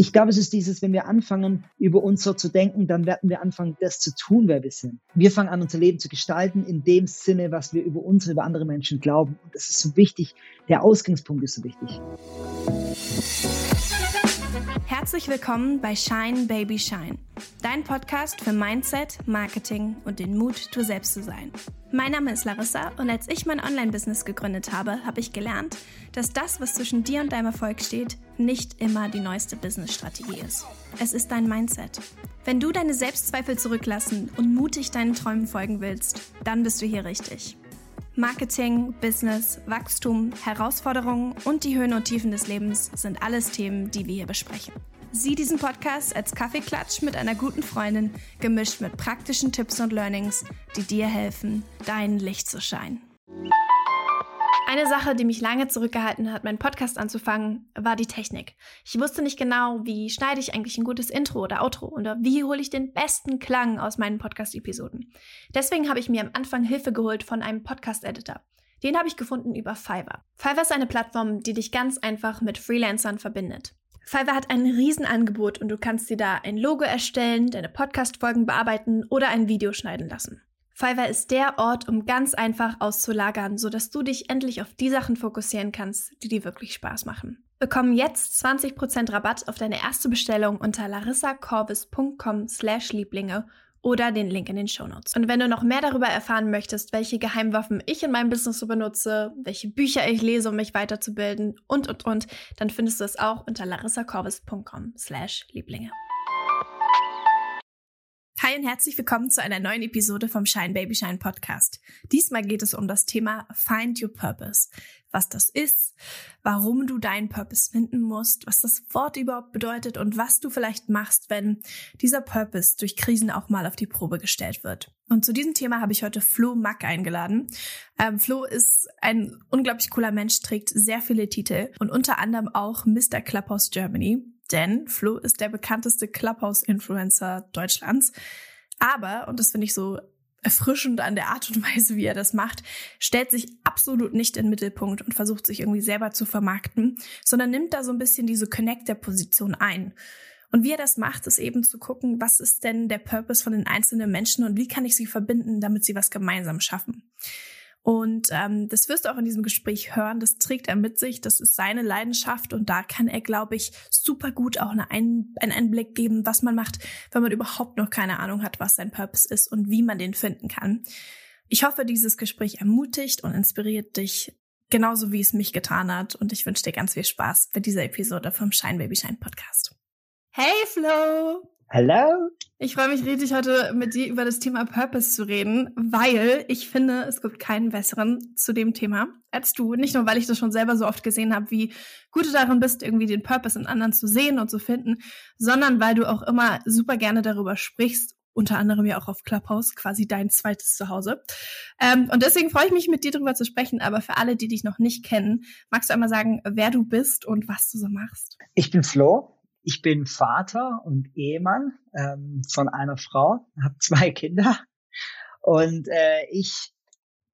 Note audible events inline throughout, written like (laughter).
Ich glaube, es ist dieses, wenn wir anfangen, über uns so zu denken, dann werden wir anfangen, das zu tun, wer wir sind. Wir fangen an, unser Leben zu gestalten in dem Sinne, was wir über uns und über andere Menschen glauben. Und das ist so wichtig. Der Ausgangspunkt ist so wichtig. Herzlich willkommen bei Shine Baby Shine, dein Podcast für Mindset, Marketing und den Mut, du selbst zu sein. Mein Name ist Larissa und als ich mein Online-Business gegründet habe, habe ich gelernt, dass das, was zwischen dir und deinem Erfolg steht, nicht immer die neueste Business-Strategie ist. Es ist dein Mindset. Wenn du deine Selbstzweifel zurücklassen und mutig deinen Träumen folgen willst, dann bist du hier richtig. Marketing, Business, Wachstum, Herausforderungen und die Höhen und Tiefen des Lebens sind alles Themen, die wir hier besprechen. Sieh diesen Podcast als Kaffeeklatsch mit einer guten Freundin, gemischt mit praktischen Tipps und Learnings, die dir helfen, dein Licht zu scheinen. Eine Sache, die mich lange zurückgehalten hat, meinen Podcast anzufangen, war die Technik. Ich wusste nicht genau, wie schneide ich eigentlich ein gutes Intro oder Outro oder wie hole ich den besten Klang aus meinen Podcast-Episoden. Deswegen habe ich mir am Anfang Hilfe geholt von einem Podcast-Editor. Den habe ich gefunden über Fiverr. Fiverr ist eine Plattform, die dich ganz einfach mit Freelancern verbindet. Fiverr hat ein Riesenangebot und du kannst dir da ein Logo erstellen, deine Podcast-Folgen bearbeiten oder ein Video schneiden lassen. Fiverr ist der Ort, um ganz einfach auszulagern, sodass du dich endlich auf die Sachen fokussieren kannst, die dir wirklich Spaß machen. Bekomm jetzt 20% Rabatt auf deine erste Bestellung unter larissacorvis.com slash Lieblinge oder den Link in den Shownotes. Und wenn du noch mehr darüber erfahren möchtest, welche Geheimwaffen ich in meinem Business so benutze, welche Bücher ich lese, um mich weiterzubilden und, und, und, dann findest du es auch unter larissacorvis.com slash Lieblinge. Hi und herzlich willkommen zu einer neuen Episode vom Shine Baby Shine Podcast. Diesmal geht es um das Thema Find Your Purpose. Was das ist, warum du deinen Purpose finden musst, was das Wort überhaupt bedeutet und was du vielleicht machst, wenn dieser Purpose durch Krisen auch mal auf die Probe gestellt wird. Und zu diesem Thema habe ich heute Flo Mack eingeladen. Ähm, Flo ist ein unglaublich cooler Mensch, trägt sehr viele Titel und unter anderem auch Mr. Clubhouse Germany denn Flo ist der bekannteste Clubhouse-Influencer Deutschlands. Aber, und das finde ich so erfrischend an der Art und Weise, wie er das macht, stellt sich absolut nicht in den Mittelpunkt und versucht sich irgendwie selber zu vermarkten, sondern nimmt da so ein bisschen diese Connector-Position ein. Und wie er das macht, ist eben zu gucken, was ist denn der Purpose von den einzelnen Menschen und wie kann ich sie verbinden, damit sie was gemeinsam schaffen. Und ähm, das wirst du auch in diesem Gespräch hören. Das trägt er mit sich. Das ist seine Leidenschaft. Und da kann er, glaube ich, super gut auch eine Ein einen Einblick geben, was man macht, wenn man überhaupt noch keine Ahnung hat, was sein Purpose ist und wie man den finden kann. Ich hoffe, dieses Gespräch ermutigt und inspiriert dich genauso wie es mich getan hat. Und ich wünsche dir ganz viel Spaß bei dieser Episode vom Shine Baby Shine Podcast. Hey Flo! Hallo. Ich freue mich riesig, heute mit dir über das Thema Purpose zu reden, weil ich finde, es gibt keinen besseren zu dem Thema als du. Nicht nur, weil ich das schon selber so oft gesehen habe, wie gut du darin bist, irgendwie den Purpose in anderen zu sehen und zu finden, sondern weil du auch immer super gerne darüber sprichst unter anderem ja auch auf Clubhouse, quasi dein zweites Zuhause. Ähm, und deswegen freue ich mich, mit dir darüber zu sprechen. Aber für alle, die dich noch nicht kennen, magst du einmal sagen, wer du bist und was du so machst? Ich bin Flo. Ich bin Vater und Ehemann ähm, von einer Frau, habe zwei Kinder und äh, ich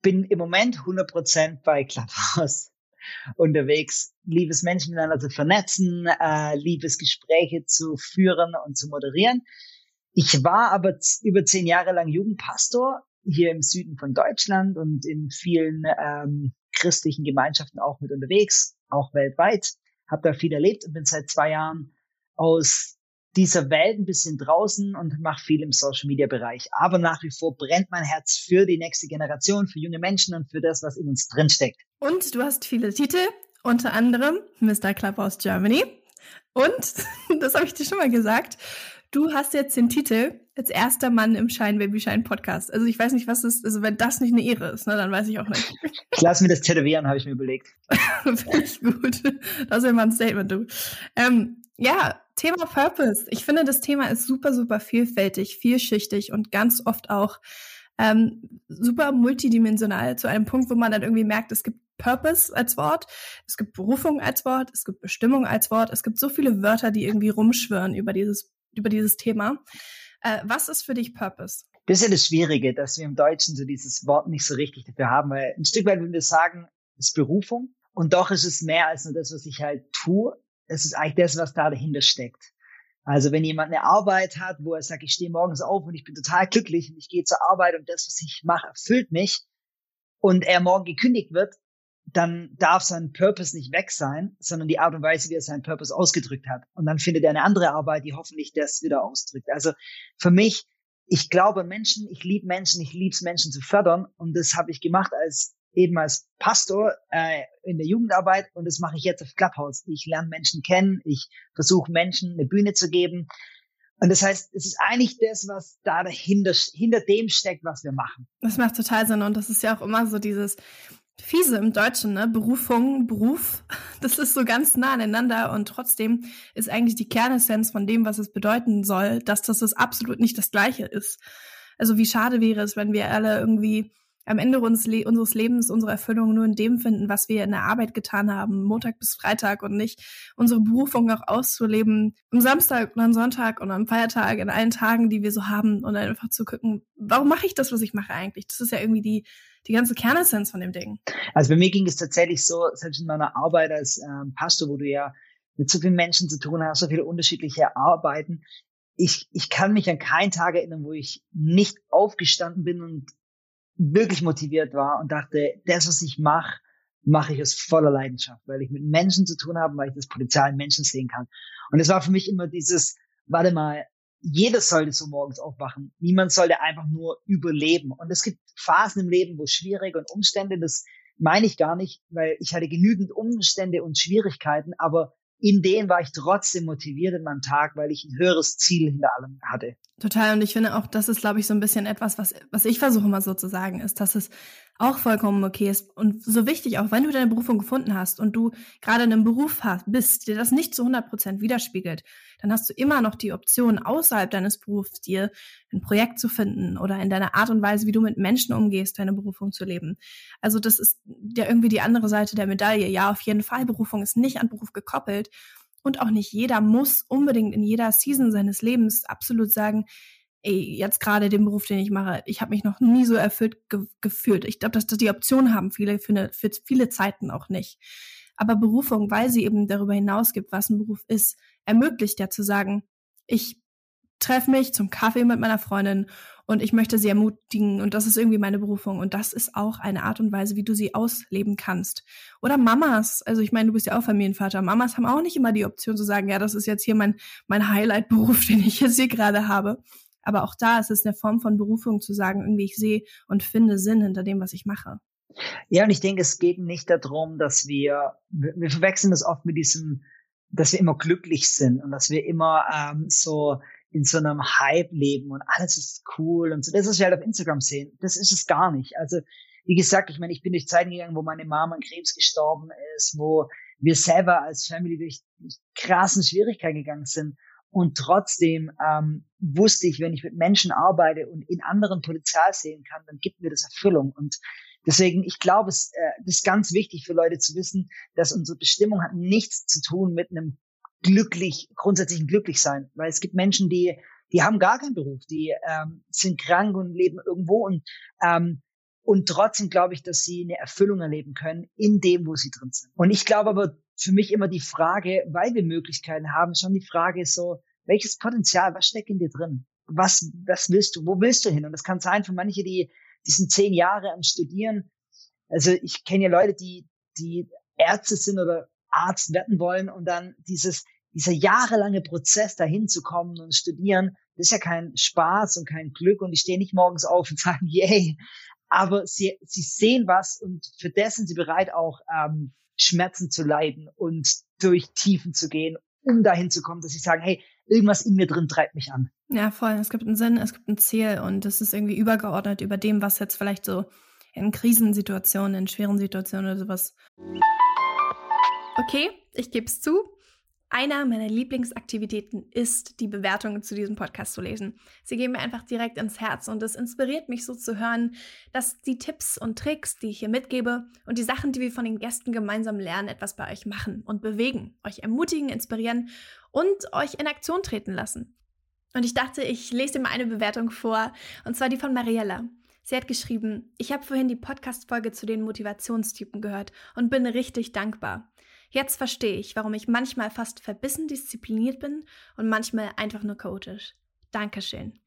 bin im Moment 100% bei Clubhouse (laughs) unterwegs, liebes Menschen miteinander zu vernetzen, äh, liebes Gespräche zu führen und zu moderieren. Ich war aber über zehn Jahre lang Jugendpastor hier im Süden von Deutschland und in vielen ähm, christlichen Gemeinschaften auch mit unterwegs, auch weltweit. Habe da viel erlebt und bin seit zwei Jahren aus dieser Welt ein bisschen draußen und mache viel im Social Media Bereich. Aber nach wie vor brennt mein Herz für die nächste Generation, für junge Menschen und für das, was in uns drinsteckt. Und du hast viele Titel, unter anderem Mr. Clubhouse Germany. Und, (laughs) das habe ich dir schon mal gesagt, du hast jetzt den Titel als erster Mann im Shine Baby Shine Podcast. Also ich weiß nicht, was das ist, also wenn das nicht eine Ehre ist, ne, dann weiß ich auch nicht. Ich lasse mir das tätowieren, habe ich mir überlegt. (laughs) Finde ich gut. Das wäre mal ein Statement, du. Ähm, ja, Thema Purpose. Ich finde, das Thema ist super, super vielfältig, vielschichtig und ganz oft auch ähm, super multidimensional zu einem Punkt, wo man dann irgendwie merkt, es gibt Purpose als Wort, es gibt Berufung als Wort, es gibt Bestimmung als Wort, es gibt so viele Wörter, die irgendwie rumschwirren über dieses, über dieses Thema. Äh, was ist für dich Purpose? Das ist ja das Schwierige, dass wir im Deutschen so dieses Wort nicht so richtig dafür haben, weil ein Stück weit, wenn wir sagen, ist Berufung und doch ist es mehr als nur das, was ich halt tue, es ist eigentlich das, was da dahinter steckt. Also wenn jemand eine Arbeit hat, wo er sagt, ich stehe morgens auf und ich bin total glücklich und ich gehe zur Arbeit und das, was ich mache, erfüllt mich und er morgen gekündigt wird, dann darf sein Purpose nicht weg sein, sondern die Art und Weise, wie er seinen Purpose ausgedrückt hat. Und dann findet er eine andere Arbeit, die hoffentlich das wieder ausdrückt. Also für mich, ich glaube Menschen, ich liebe Menschen, ich liebe es Menschen zu fördern und das habe ich gemacht als eben als Pastor äh, in der Jugendarbeit und das mache ich jetzt auf Clubhouse. Ich lerne Menschen kennen, ich versuche Menschen eine Bühne zu geben. Und das heißt, es ist eigentlich das, was da dahinter, hinter dem steckt, was wir machen. Das macht total Sinn und das ist ja auch immer so dieses, fiese im Deutschen, ne? Berufung, Beruf, (laughs) das ist so ganz nah aneinander und trotzdem ist eigentlich die Kernessenz von dem, was es bedeuten soll, dass das, das absolut nicht das Gleiche ist. Also wie schade wäre es, wenn wir alle irgendwie am Ende unseres Lebens unsere Erfüllung nur in dem finden, was wir in der Arbeit getan haben, Montag bis Freitag und nicht unsere Berufung auch auszuleben am Samstag und am Sonntag und am Feiertag, in allen Tagen, die wir so haben und einfach zu gucken, warum mache ich das, was ich mache eigentlich? Das ist ja irgendwie die, die ganze Kernessenz von dem Ding. Also bei mir ging es tatsächlich so, selbst in meiner Arbeit als ähm, Pastor, wo du ja mit so vielen Menschen zu tun hast, so viele unterschiedliche Arbeiten. Ich, ich kann mich an keinen Tag erinnern, wo ich nicht aufgestanden bin und wirklich motiviert war und dachte, das, was ich mache, mache ich aus voller Leidenschaft, weil ich mit Menschen zu tun habe, weil ich das Potenzial in Menschen sehen kann. Und es war für mich immer dieses, warte mal, jeder sollte so morgens aufwachen. Niemand sollte einfach nur überleben. Und es gibt Phasen im Leben, wo schwierige und Umstände, das meine ich gar nicht, weil ich hatte genügend Umstände und Schwierigkeiten, aber in denen war ich trotzdem motiviert in meinem Tag, weil ich ein höheres Ziel hinter allem hatte. Total. Und ich finde auch, das ist, glaube ich, so ein bisschen etwas, was, was ich versuche mal so zu sagen, ist, dass es auch vollkommen okay ist und so wichtig, auch wenn du deine Berufung gefunden hast und du gerade in einem Beruf hast, bist, der das nicht zu 100 Prozent widerspiegelt, dann hast du immer noch die Option, außerhalb deines Berufs dir ein Projekt zu finden oder in deiner Art und Weise, wie du mit Menschen umgehst, deine Berufung zu leben. Also das ist ja irgendwie die andere Seite der Medaille. Ja, auf jeden Fall, Berufung ist nicht an Beruf gekoppelt. Und auch nicht jeder muss unbedingt in jeder Season seines Lebens absolut sagen, ey, jetzt gerade den Beruf, den ich mache, ich habe mich noch nie so erfüllt ge gefühlt. Ich glaube, dass das die Option haben viele für, eine, für viele Zeiten auch nicht. Aber Berufung, weil sie eben darüber hinaus gibt, was ein Beruf ist, ermöglicht ja zu sagen, ich treffe mich zum Kaffee mit meiner Freundin und ich möchte sie ermutigen und das ist irgendwie meine Berufung und das ist auch eine Art und Weise, wie du sie ausleben kannst. Oder Mamas, also ich meine, du bist ja auch Familienvater. Mamas haben auch nicht immer die Option zu sagen, ja, das ist jetzt hier mein mein Highlight-Beruf, (laughs) den ich jetzt hier gerade habe. Aber auch da ist es eine Form von Berufung zu sagen, irgendwie ich sehe und finde Sinn hinter dem, was ich mache. Ja, und ich denke, es geht nicht darum, dass wir, wir verwechseln das oft mit diesem, dass wir immer glücklich sind und dass wir immer ähm, so in so einem Hype leben und alles ist cool und so. Das, was wir halt auf Instagram sehen, das ist es gar nicht. Also, wie gesagt, ich meine, ich bin durch Zeiten gegangen, wo meine Mama an Krebs gestorben ist, wo wir selber als Family durch krassen Schwierigkeiten gegangen sind. Und trotzdem ähm, wusste ich, wenn ich mit Menschen arbeite und in anderen Potenzial sehen kann, dann gibt mir das Erfüllung. Und deswegen, ich glaube, es äh, ist ganz wichtig für Leute zu wissen, dass unsere Bestimmung hat nichts zu tun mit einem glücklich, grundsätzlichen Glücklichsein. Weil es gibt Menschen, die, die haben gar keinen Beruf, die ähm, sind krank und leben irgendwo und ähm, und trotzdem glaube ich, dass sie eine Erfüllung erleben können in dem, wo sie drin sind. Und ich glaube aber für mich immer die Frage, weil wir Möglichkeiten haben, schon die Frage so, welches Potenzial, was steckt in dir drin? Was, was willst du? Wo willst du hin? Und das kann sein für manche, die, die sind zehn Jahre am Studieren. Also ich kenne ja Leute, die, die Ärzte sind oder Arzt werden wollen und dann dieses, dieser jahrelange Prozess dahin zu kommen und studieren, das ist ja kein Spaß und kein Glück und die stehen nicht morgens auf und (laughs) sagen, yay, aber sie, sie sehen was und für das sind sie bereit auch ähm, Schmerzen zu leiden und durch Tiefen zu gehen, um dahin zu kommen, dass sie sagen, hey, irgendwas in mir drin treibt mich an. Ja, voll. Es gibt einen Sinn, es gibt ein Ziel und es ist irgendwie übergeordnet über dem, was jetzt vielleicht so in Krisensituationen, in schweren Situationen oder sowas. Okay, ich gebe es zu. Einer meiner Lieblingsaktivitäten ist, die Bewertungen zu diesem Podcast zu lesen. Sie gehen mir einfach direkt ins Herz und es inspiriert mich so zu hören, dass die Tipps und Tricks, die ich hier mitgebe und die Sachen, die wir von den Gästen gemeinsam lernen, etwas bei euch machen und bewegen, euch ermutigen, inspirieren und euch in Aktion treten lassen. Und ich dachte, ich lese dir mal eine Bewertung vor, und zwar die von Mariella. Sie hat geschrieben, ich habe vorhin die Podcast-Folge zu den Motivationstypen gehört und bin richtig dankbar. Jetzt verstehe ich, warum ich manchmal fast verbissen diszipliniert bin und manchmal einfach nur chaotisch. Dankeschön.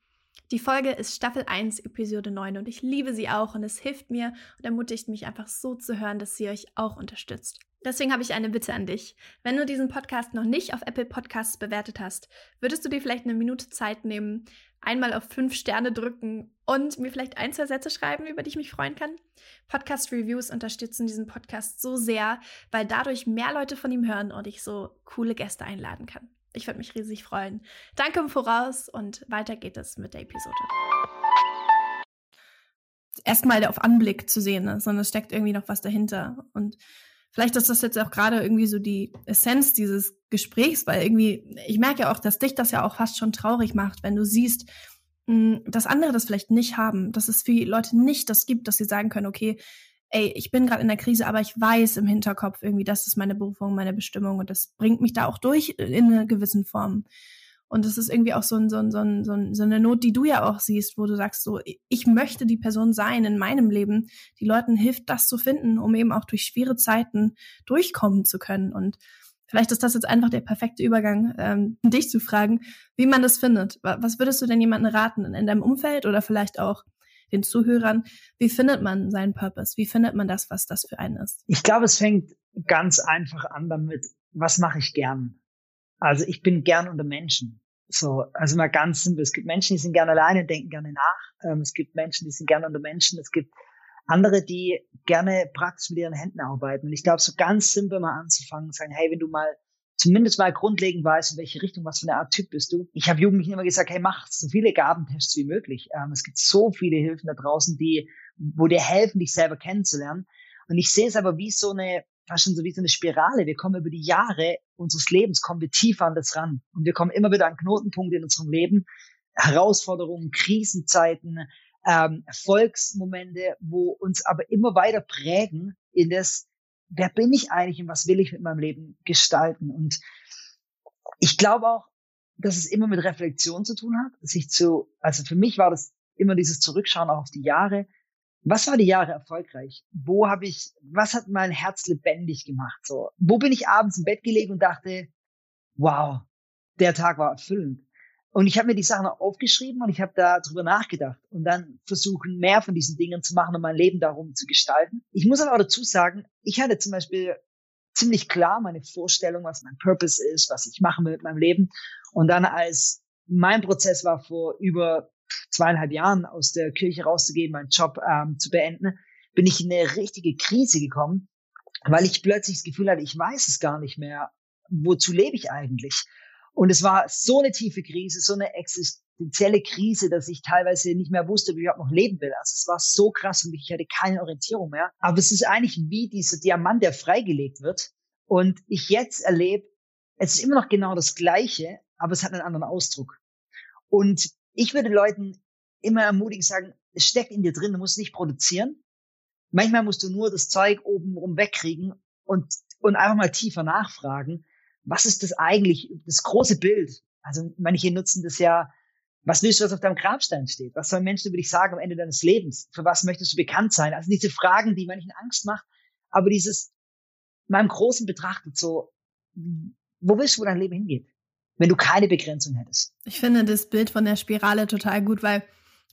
Die Folge ist Staffel 1, Episode 9 und ich liebe sie auch und es hilft mir und ermutigt mich einfach so zu hören, dass sie euch auch unterstützt. Deswegen habe ich eine Bitte an dich. Wenn du diesen Podcast noch nicht auf Apple Podcasts bewertet hast, würdest du dir vielleicht eine Minute Zeit nehmen, einmal auf fünf Sterne drücken und mir vielleicht ein, zwei Sätze schreiben, über die ich mich freuen kann? Podcast-Reviews unterstützen diesen Podcast so sehr, weil dadurch mehr Leute von ihm hören und ich so coole Gäste einladen kann. Ich würde mich riesig freuen. Danke im Voraus und weiter geht es mit der Episode. Erstmal auf Anblick zu sehen, ne? sondern es steckt irgendwie noch was dahinter. Und vielleicht ist das jetzt auch gerade irgendwie so die Essenz dieses Gesprächs, weil irgendwie, ich merke ja auch, dass dich das ja auch fast schon traurig macht, wenn du siehst, hm, dass andere das vielleicht nicht haben, dass es für Leute nicht das gibt, dass sie sagen können, okay, ey, ich bin gerade in der Krise, aber ich weiß im Hinterkopf irgendwie, das ist meine Berufung, meine Bestimmung und das bringt mich da auch durch in einer gewissen Form. Und das ist irgendwie auch so, ein, so, ein, so, ein, so, ein, so eine Not, die du ja auch siehst, wo du sagst, so, ich möchte die Person sein in meinem Leben, die Leuten hilft, das zu finden, um eben auch durch schwere Zeiten durchkommen zu können. Und vielleicht ist das jetzt einfach der perfekte Übergang, ähm, (laughs) dich zu fragen, wie man das findet. Was würdest du denn jemandem raten in deinem Umfeld oder vielleicht auch den Zuhörern. Wie findet man seinen Purpose? Wie findet man das, was das für einen ist? Ich glaube, es fängt ganz einfach an damit, was mache ich gern? Also ich bin gern unter Menschen. So, also mal ganz simpel. Es gibt Menschen, die sind gerne alleine, denken gerne nach. Ähm, es gibt Menschen, die sind gerne unter Menschen. Es gibt andere, die gerne praktisch mit ihren Händen arbeiten. Und ich glaube, so ganz simpel mal anzufangen, sagen, hey, wenn du mal zumindest mal grundlegend weiß, in welche Richtung, was für eine Art Typ bist du. Ich habe Jugendlichen immer gesagt, hey, mach so viele Gabentests wie möglich. Ähm, es gibt so viele Hilfen da draußen, die, wo dir helfen, dich selber kennenzulernen. Und ich sehe es aber wie so eine, fast schon so wie so eine Spirale. Wir kommen über die Jahre unseres Lebens, kommen wir tiefer an das ran. Und wir kommen immer wieder an Knotenpunkte in unserem Leben, Herausforderungen, Krisenzeiten, ähm, Erfolgsmomente, wo uns aber immer weiter prägen in das, wer bin ich eigentlich und was will ich mit meinem Leben gestalten? Und ich glaube auch, dass es immer mit Reflexion zu tun hat, sich zu, also für mich war das immer dieses Zurückschauen auch auf die Jahre. Was war die Jahre erfolgreich? Wo habe ich, was hat mein Herz lebendig gemacht? So, wo bin ich abends im Bett gelegen und dachte, wow, der Tag war erfüllend. Und ich habe mir die Sachen aufgeschrieben und ich habe da drüber nachgedacht und dann versuchen, mehr von diesen Dingen zu machen und mein Leben darum zu gestalten. Ich muss aber auch dazu sagen, ich hatte zum Beispiel ziemlich klar meine Vorstellung, was mein Purpose ist, was ich machen will mit meinem Leben. Und dann als mein Prozess war vor über zweieinhalb Jahren aus der Kirche rauszugehen, meinen Job ähm, zu beenden, bin ich in eine richtige Krise gekommen, weil ich plötzlich das Gefühl hatte, ich weiß es gar nicht mehr. Wozu lebe ich eigentlich? Und es war so eine tiefe Krise, so eine existenzielle Krise, dass ich teilweise nicht mehr wusste, wie ich überhaupt noch leben will. Also es war so krass und ich hatte keine Orientierung mehr. Aber es ist eigentlich wie dieser Diamant, der freigelegt wird. Und ich jetzt erlebe, es ist immer noch genau das Gleiche, aber es hat einen anderen Ausdruck. Und ich würde Leuten immer ermutigen, sagen, es steckt in dir drin, du musst nicht produzieren. Manchmal musst du nur das Zeug oben rum wegkriegen und, und einfach mal tiefer nachfragen was ist das eigentlich, das große Bild? Also manche nutzen das ja, was willst du, was auf deinem Grabstein steht? Was sollen Menschen über dich sagen am Ende deines Lebens? Für was möchtest du bekannt sein? Also diese Fragen, die manchen Angst machen, aber dieses, meinem Großen betrachtet so, wo willst du, wo dein Leben hingeht? Wenn du keine Begrenzung hättest. Ich finde das Bild von der Spirale total gut, weil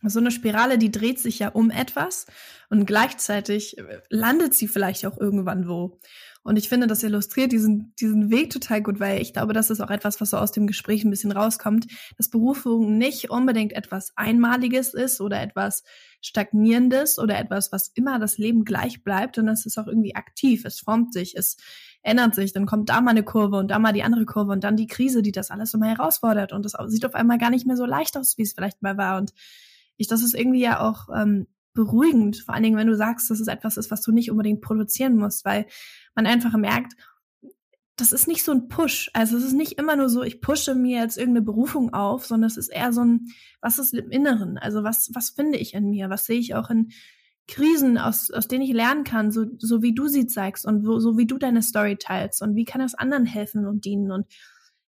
so eine Spirale, die dreht sich ja um etwas und gleichzeitig landet sie vielleicht auch irgendwann wo. Und ich finde, das illustriert diesen, diesen Weg total gut, weil ich glaube, das ist auch etwas, was so aus dem Gespräch ein bisschen rauskommt, dass Berufung nicht unbedingt etwas Einmaliges ist oder etwas Stagnierendes oder etwas, was immer das Leben gleich bleibt, sondern es ist auch irgendwie aktiv, es formt sich, es ändert sich, dann kommt da mal eine Kurve und da mal die andere Kurve und dann die Krise, die das alles immer herausfordert. Und das sieht auf einmal gar nicht mehr so leicht aus, wie es vielleicht mal war. Und ich, das ist irgendwie ja auch ähm, beruhigend, vor allen Dingen, wenn du sagst, dass es etwas ist, was du nicht unbedingt produzieren musst, weil man einfach merkt, das ist nicht so ein Push. Also es ist nicht immer nur so, ich pushe mir jetzt irgendeine Berufung auf, sondern es ist eher so ein, was ist im Inneren? Also was, was finde ich in mir? Was sehe ich auch in Krisen, aus, aus denen ich lernen kann, so, so wie du sie zeigst und wo, so wie du deine Story teilst und wie kann das anderen helfen und dienen und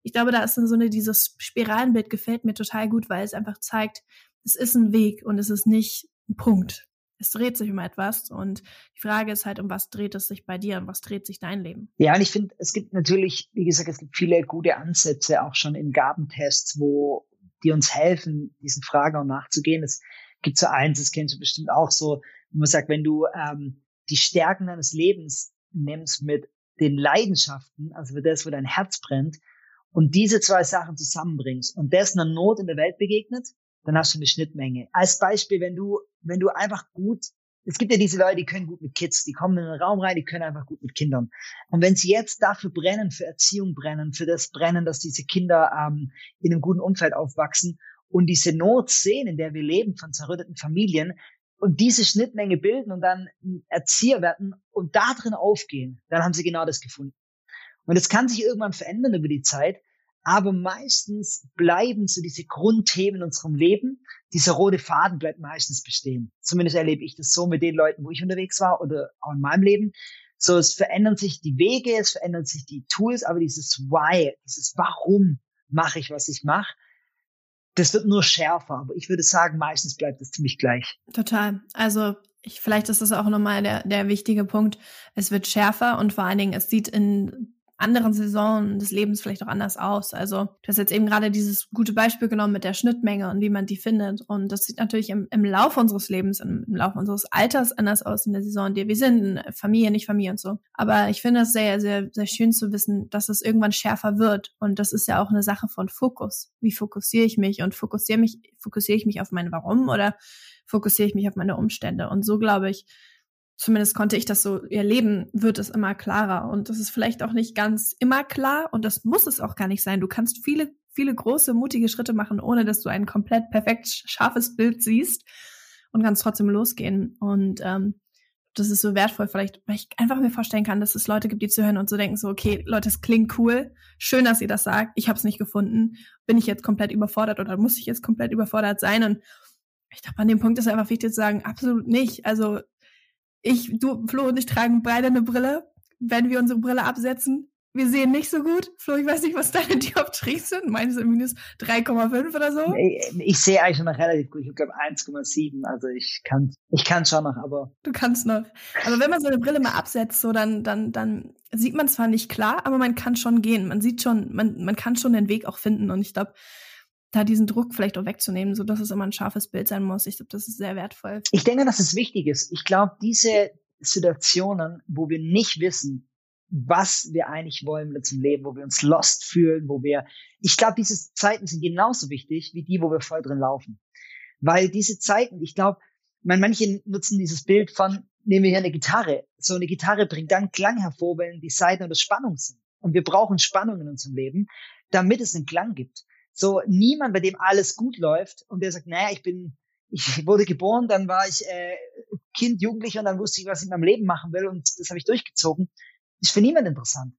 ich glaube, da ist so eine, dieses Spiralenbild gefällt mir total gut, weil es einfach zeigt, es ist ein Weg und es ist nicht ein Punkt. Es dreht sich um etwas und die Frage ist halt, um was dreht es sich bei dir und was dreht sich dein Leben? Ja, und ich finde, es gibt natürlich, wie gesagt, es gibt viele gute Ansätze auch schon in Gabentests, wo die uns helfen, diesen Fragen auch nachzugehen. Es gibt so eins, das kennst du bestimmt auch so, wo man sagt, wenn du ähm, die Stärken deines Lebens nimmst mit den Leidenschaften, also für das, wo dein Herz brennt, und diese zwei Sachen zusammenbringst und das einer Not in der Welt begegnet, dann hast du eine Schnittmenge. Als Beispiel, wenn du, wenn du einfach gut, es gibt ja diese Leute, die können gut mit Kids, die kommen in den Raum rein, die können einfach gut mit Kindern. Und wenn sie jetzt dafür brennen, für Erziehung brennen, für das brennen, dass diese Kinder ähm, in einem guten Umfeld aufwachsen und diese Not sehen, in der wir leben, von zerrütteten Familien, und diese Schnittmenge bilden und dann Erzieher werden und da drin aufgehen, dann haben sie genau das gefunden. Und es kann sich irgendwann verändern über die Zeit, aber meistens bleiben so diese Grundthemen in unserem Leben, dieser rote Faden bleibt meistens bestehen. Zumindest erlebe ich das so mit den Leuten, wo ich unterwegs war oder auch in meinem Leben. So, es verändern sich die Wege, es verändern sich die Tools, aber dieses Why, dieses Warum mache ich, was ich mache, das wird nur schärfer. Aber ich würde sagen, meistens bleibt es ziemlich gleich. Total. Also ich, vielleicht ist das auch nochmal der, der wichtige Punkt. Es wird schärfer und vor allen Dingen, es sieht in anderen Saisonen des Lebens vielleicht auch anders aus. Also du hast jetzt eben gerade dieses gute Beispiel genommen mit der Schnittmenge und wie man die findet. Und das sieht natürlich im, im Laufe unseres Lebens, im, im Laufe unseres Alters anders aus in der Saison, in der wir sind, Familie, nicht Familie und so. Aber ich finde es sehr, sehr, sehr schön zu wissen, dass es irgendwann schärfer wird. Und das ist ja auch eine Sache von Fokus. Wie fokussiere ich mich und fokussiere mich, fokussiere ich mich auf mein Warum oder fokussiere ich mich auf meine Umstände? Und so glaube ich, zumindest konnte ich das so erleben, wird es immer klarer. Und das ist vielleicht auch nicht ganz immer klar und das muss es auch gar nicht sein. Du kannst viele, viele große, mutige Schritte machen, ohne dass du ein komplett perfekt scharfes Bild siehst und kannst trotzdem losgehen. Und ähm, das ist so wertvoll, vielleicht, weil ich einfach mir vorstellen kann, dass es Leute gibt, die zuhören und so denken, so, okay, Leute, es klingt cool, schön, dass ihr das sagt, ich habe es nicht gefunden, bin ich jetzt komplett überfordert oder muss ich jetzt komplett überfordert sein? Und ich glaube, an dem Punkt ist einfach wichtig zu sagen, absolut nicht. Also ich, du, Flo und ich tragen beide eine Brille. Wenn wir unsere Brille absetzen, wir sehen nicht so gut. Flo, ich weiß nicht, was deine (laughs) Dioptrien sind. Meine sind minus 3,5 oder so. Ich, ich, sehe eigentlich noch relativ gut. Ich glaube 1,7. Also ich kann, ich kann schon noch, aber. Du kannst noch. Aber wenn man so eine Brille mal absetzt, so dann, dann, dann sieht man zwar nicht klar, aber man kann schon gehen. Man sieht schon, man, man kann schon den Weg auch finden. Und ich glaube, da diesen Druck vielleicht auch wegzunehmen, so dass es immer ein scharfes Bild sein muss. Ich glaube, das ist sehr wertvoll. Ich denke, dass es wichtig ist. Ich glaube, diese Situationen, wo wir nicht wissen, was wir eigentlich wollen mit unserem Leben, wo wir uns lost fühlen, wo wir, ich glaube, diese Zeiten sind genauso wichtig wie die, wo wir voll drin laufen. Weil diese Zeiten, ich glaube, man, manche nutzen dieses Bild von, nehmen wir hier eine Gitarre. So eine Gitarre bringt dann Klang hervor, wenn die Seiten oder Spannung sind. Und wir brauchen Spannung in unserem Leben, damit es einen Klang gibt. So niemand, bei dem alles gut läuft und der sagt, naja, ich bin, ich (laughs) wurde geboren, dann war ich äh, Kind, Jugendlicher und dann wusste ich, was ich in meinem Leben machen will und das habe ich durchgezogen, ist für niemand interessant.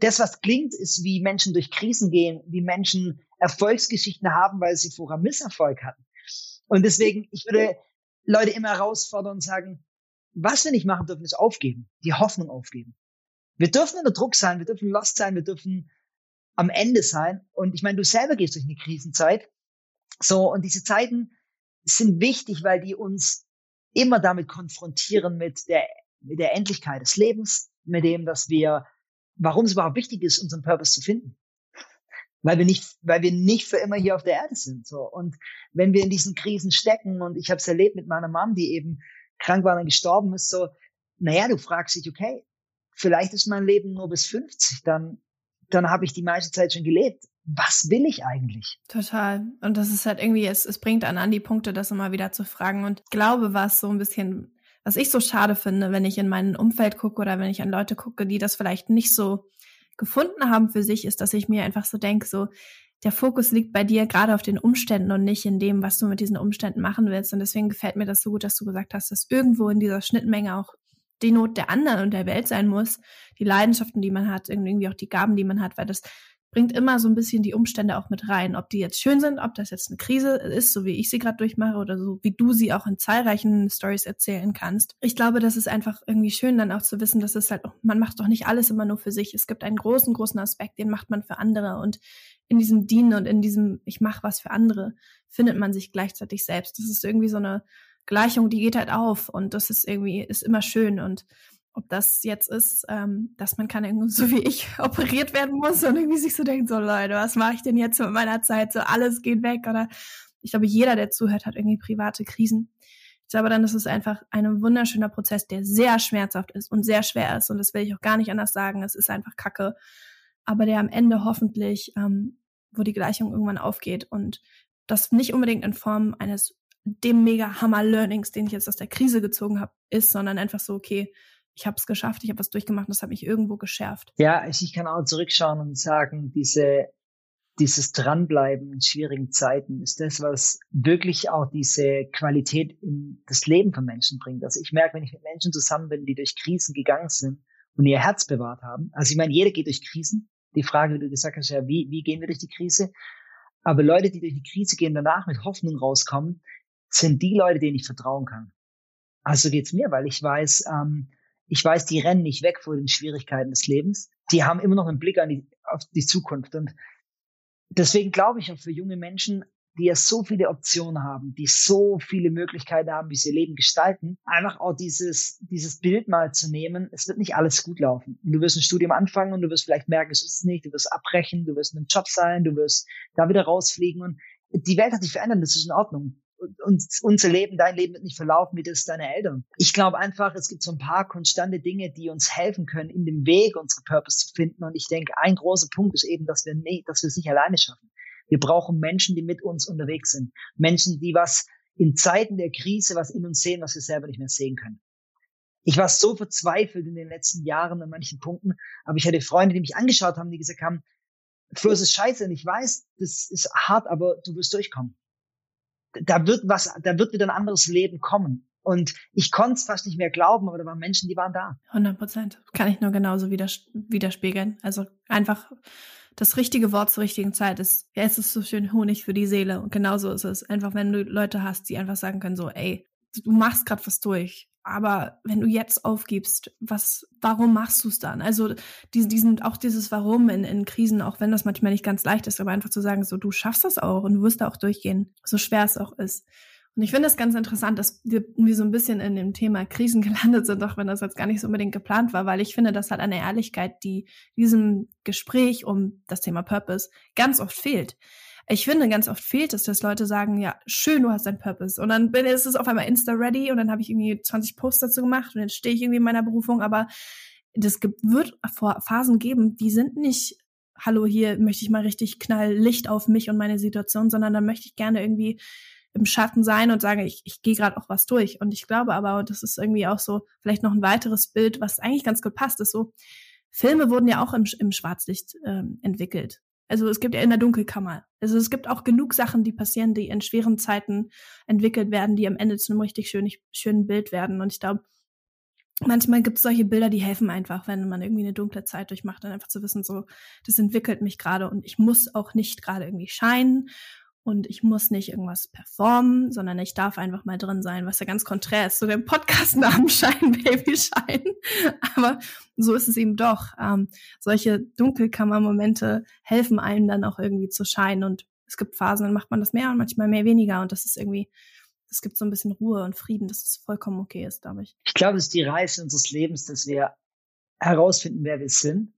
Das, was klingt, ist, wie Menschen durch Krisen gehen, wie Menschen Erfolgsgeschichten haben, weil sie vorher Misserfolg hatten. Und deswegen, ich würde Leute immer herausfordern und sagen, was wir nicht machen dürfen, ist aufgeben, die Hoffnung aufgeben. Wir dürfen unter Druck sein, wir dürfen lost sein, wir dürfen am Ende sein. Und ich meine, du selber gehst durch eine Krisenzeit. So, und diese Zeiten sind wichtig, weil die uns immer damit konfrontieren mit der, mit der Endlichkeit des Lebens, mit dem, dass wir, warum es überhaupt wichtig ist, unseren Purpose zu finden. Weil wir nicht, weil wir nicht für immer hier auf der Erde sind. So. Und wenn wir in diesen Krisen stecken, und ich habe es erlebt mit meiner Mom, die eben krank war und gestorben ist, so, naja, du fragst dich, okay, vielleicht ist mein Leben nur bis 50, dann dann habe ich die meiste Zeit schon gelebt. Was will ich eigentlich? Total. Und das ist halt irgendwie, es, es bringt einen an die Punkte, das immer wieder zu fragen. Und ich glaube, was so ein bisschen, was ich so schade finde, wenn ich in mein Umfeld gucke oder wenn ich an Leute gucke, die das vielleicht nicht so gefunden haben für sich, ist, dass ich mir einfach so denke, so, der Fokus liegt bei dir gerade auf den Umständen und nicht in dem, was du mit diesen Umständen machen willst. Und deswegen gefällt mir das so gut, dass du gesagt hast, dass irgendwo in dieser Schnittmenge auch die Not der anderen und der Welt sein muss, die Leidenschaften, die man hat, irgendwie auch die Gaben, die man hat, weil das bringt immer so ein bisschen die Umstände auch mit rein, ob die jetzt schön sind, ob das jetzt eine Krise ist, so wie ich sie gerade durchmache oder so wie du sie auch in zahlreichen Stories erzählen kannst. Ich glaube, das ist einfach irgendwie schön dann auch zu wissen, dass es halt, man macht doch nicht alles immer nur für sich. Es gibt einen großen, großen Aspekt, den macht man für andere und in diesem Dienen und in diesem ich mache was für andere findet man sich gleichzeitig selbst. Das ist irgendwie so eine Gleichung, die geht halt auf und das ist irgendwie, ist immer schön und ob das jetzt ist, ähm, dass man kann irgendwie so wie ich (laughs) operiert werden muss und irgendwie sich so denkt, so Leute, was mache ich denn jetzt mit meiner Zeit? So alles geht weg oder ich glaube, jeder, der zuhört, hat irgendwie private Krisen. Ich glaube dann, das ist einfach ein wunderschöner Prozess, der sehr schmerzhaft ist und sehr schwer ist und das will ich auch gar nicht anders sagen. Es ist einfach Kacke, aber der am Ende hoffentlich, ähm, wo die Gleichung irgendwann aufgeht und das nicht unbedingt in Form eines dem mega Hammer Learnings, den ich jetzt aus der Krise gezogen habe, ist, sondern einfach so, okay, ich habe es geschafft, ich habe was durchgemacht, das hat mich irgendwo geschärft. Ja, ich kann auch zurückschauen und sagen, diese dieses Dranbleiben in schwierigen Zeiten ist das, was wirklich auch diese Qualität in das Leben von Menschen bringt. Also ich merke, wenn ich mit Menschen zusammen bin, die durch Krisen gegangen sind und ihr Herz bewahrt haben. Also ich meine, jeder geht durch Krisen. Die Frage, wie du gesagt hast, ja, wie, wie gehen wir durch die Krise? Aber Leute, die durch die Krise gehen, danach mit Hoffnung rauskommen, sind die Leute, denen ich vertrauen kann. Also geht's mir, weil ich weiß, ähm, ich weiß, die rennen nicht weg vor den Schwierigkeiten des Lebens. Die haben immer noch einen Blick an die, auf die Zukunft. Und deswegen glaube ich auch für junge Menschen, die ja so viele Optionen haben, die so viele Möglichkeiten haben, wie sie ihr Leben gestalten, einfach auch dieses, dieses Bild mal zu nehmen, es wird nicht alles gut laufen. Und du wirst ein Studium anfangen und du wirst vielleicht merken, es ist es nicht, du wirst abbrechen, du wirst in einem Job sein, du wirst da wieder rausfliegen und die Welt hat sich verändert, das ist in Ordnung und unser Leben, dein Leben wird nicht verlaufen wie das deiner Eltern. Ich glaube einfach, es gibt so ein paar konstante Dinge, die uns helfen können, in dem Weg unsere Purpose zu finden. Und ich denke, ein großer Punkt ist eben, dass wir, nicht, dass wir es nicht alleine schaffen. Wir brauchen Menschen, die mit uns unterwegs sind. Menschen, die was in Zeiten der Krise, was in uns sehen, was wir selber nicht mehr sehen können. Ich war so verzweifelt in den letzten Jahren an manchen Punkten, aber ich hatte Freunde, die mich angeschaut haben, die gesagt haben, Flo, es ist scheiße und ich weiß, das ist hart, aber du wirst durchkommen da wird was, da wird wieder ein anderes Leben kommen. Und ich konnte es fast nicht mehr glauben, aber da waren Menschen, die waren da. 100 Prozent. Kann ich nur genauso widers widerspiegeln. Also einfach das richtige Wort zur richtigen Zeit ist, ja, es ist so schön Honig für die Seele. Und genauso ist es. Einfach, wenn du Leute hast, die einfach sagen können, so, ey, du machst gerade was durch. Aber wenn du jetzt aufgibst, was, warum machst du es dann? Also diesen, diesen, auch dieses Warum in, in Krisen, auch wenn das manchmal nicht ganz leicht ist, aber einfach zu sagen, so du schaffst das auch und du wirst da auch durchgehen, so schwer es auch ist. Und ich finde es ganz interessant, dass wir, wir so ein bisschen in dem Thema Krisen (laughs) gelandet sind, auch wenn das jetzt gar nicht so unbedingt geplant war, weil ich finde, das hat eine Ehrlichkeit, die diesem Gespräch um das Thema Purpose ganz oft fehlt ich finde, ganz oft fehlt es, dass Leute sagen, ja, schön, du hast deinen Purpose. Und dann bin, ist es auf einmal Insta-ready und dann habe ich irgendwie 20 Posts dazu gemacht und dann stehe ich irgendwie in meiner Berufung. Aber das wird Phasen geben, die sind nicht, hallo, hier möchte ich mal richtig knall Licht auf mich und meine Situation, sondern dann möchte ich gerne irgendwie im Schatten sein und sagen, ich, ich gehe gerade auch was durch. Und ich glaube aber, und das ist irgendwie auch so vielleicht noch ein weiteres Bild, was eigentlich ganz gut passt, ist so, Filme wurden ja auch im, im Schwarzlicht ähm, entwickelt. Also es gibt ja in der Dunkelkammer. Also es gibt auch genug Sachen, die passieren, die in schweren Zeiten entwickelt werden, die am Ende zu einem richtig schön, schönen Bild werden. Und ich glaube, manchmal gibt es solche Bilder, die helfen einfach, wenn man irgendwie eine dunkle Zeit durchmacht, dann einfach zu wissen, so, das entwickelt mich gerade und ich muss auch nicht gerade irgendwie scheinen und ich muss nicht irgendwas performen, sondern ich darf einfach mal drin sein, was ja ganz konträr ist zu dem Podcast-Namen (laughs) Schein, Baby, Schein. Aber so ist es eben doch. Ähm, solche Dunkelkammer-Momente helfen einem dann auch irgendwie zu scheinen und es gibt Phasen, dann macht man das mehr und manchmal mehr weniger und das ist irgendwie, das gibt so ein bisschen Ruhe und Frieden, dass es vollkommen okay ist, glaube ich. Ich glaube, es ist die Reise unseres Lebens, dass wir herausfinden, wer wir sind,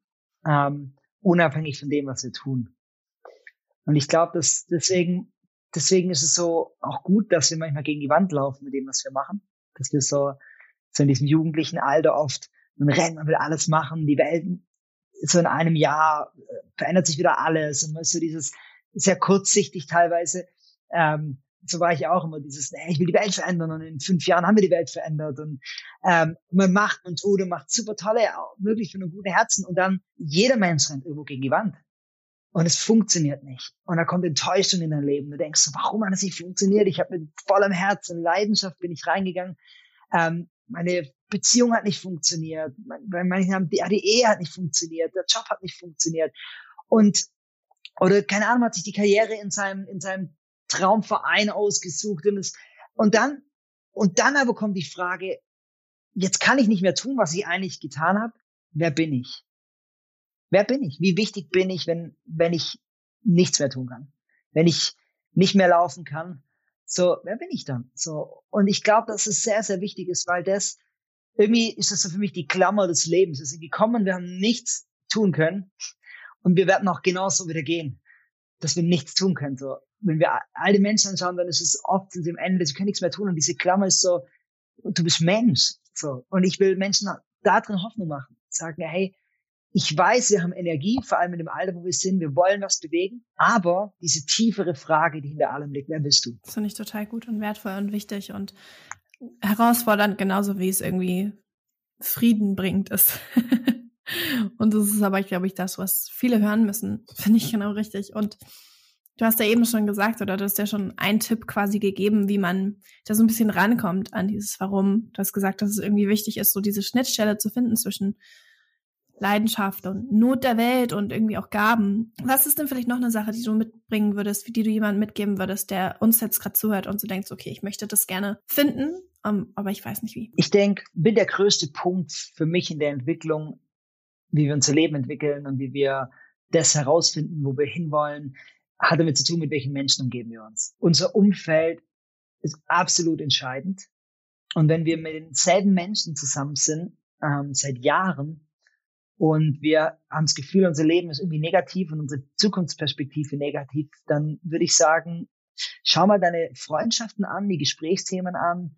ähm, unabhängig von dem, was wir tun. Und ich glaube, dass deswegen, deswegen ist es so auch gut, dass wir manchmal gegen die Wand laufen mit dem, was wir machen. Dass wir so, so in diesem jugendlichen Alter oft man rennt, man will alles machen, die Welt so in einem Jahr äh, verändert sich wieder alles. Und man ist so dieses sehr kurzsichtig teilweise. Ähm, so war ich auch immer dieses, nee, ich will die Welt verändern und in fünf Jahren haben wir die Welt verändert. Und ähm, man macht und tut und macht super tolle, möglich für ein gute Herzen. Und dann jeder Mensch rennt irgendwo gegen die Wand und es funktioniert nicht. Und da kommt Enttäuschung in dein Leben. Du denkst, warum hat es nicht funktioniert? Ich habe mit vollem Herz und Leidenschaft bin ich reingegangen. Ähm, meine Beziehung hat nicht funktioniert. Manche haben, die, Ehe hat nicht funktioniert. Der Job hat nicht funktioniert. Und, oder keine Ahnung, hat sich die Karriere in seinem, in seinem Traumverein ausgesucht und es, und dann, und dann aber kommt die Frage, jetzt kann ich nicht mehr tun, was ich eigentlich getan habe. Wer bin ich? Wer bin ich? Wie wichtig bin ich, wenn, wenn ich nichts mehr tun kann? Wenn ich nicht mehr laufen kann? so, wer bin ich dann? So, und ich glaube, dass es sehr, sehr wichtig ist, weil das, irgendwie ist das so für mich die Klammer des Lebens. Wir sind gekommen, wir haben nichts tun können und wir werden auch genauso wieder gehen, dass wir nichts tun können. So, wenn wir all die Menschen anschauen, dann ist es oft sie am Ende, sie können nichts mehr tun und diese Klammer ist so, du bist Mensch. So, und ich will Menschen da drin Hoffnung machen, sagen, hey, ich weiß, wir haben Energie, vor allem in dem Alter, wo wir sind, wir wollen was bewegen, aber diese tiefere Frage, die hinter allem liegt, wer bist du? Das finde ich total gut und wertvoll und wichtig und herausfordernd, genauso wie es irgendwie Frieden bringt ist. (laughs) und das ist aber, glaube ich, das, was viele hören müssen. Finde ich genau richtig. Und du hast ja eben schon gesagt, oder du hast ja schon einen Tipp quasi gegeben, wie man da so ein bisschen rankommt an dieses Warum. Du hast gesagt, dass es irgendwie wichtig ist, so diese Schnittstelle zu finden zwischen Leidenschaft und Not der Welt und irgendwie auch Gaben. Was ist denn vielleicht noch eine Sache, die du mitbringen würdest, die du jemandem mitgeben würdest, der uns jetzt gerade zuhört und so denkt, okay, ich möchte das gerne finden, um, ähm, aber ich weiß nicht wie. Ich denke, bin der größte Punkt für mich in der Entwicklung, wie wir unser Leben entwickeln und wie wir das herausfinden, wo wir hinwollen, hat damit zu tun, mit welchen Menschen umgeben wir uns. Unser Umfeld ist absolut entscheidend. Und wenn wir mit denselben Menschen zusammen sind, ähm, seit Jahren, und wir haben das Gefühl, unser Leben ist irgendwie negativ und unsere Zukunftsperspektive negativ, dann würde ich sagen, schau mal deine Freundschaften an, die Gesprächsthemen an,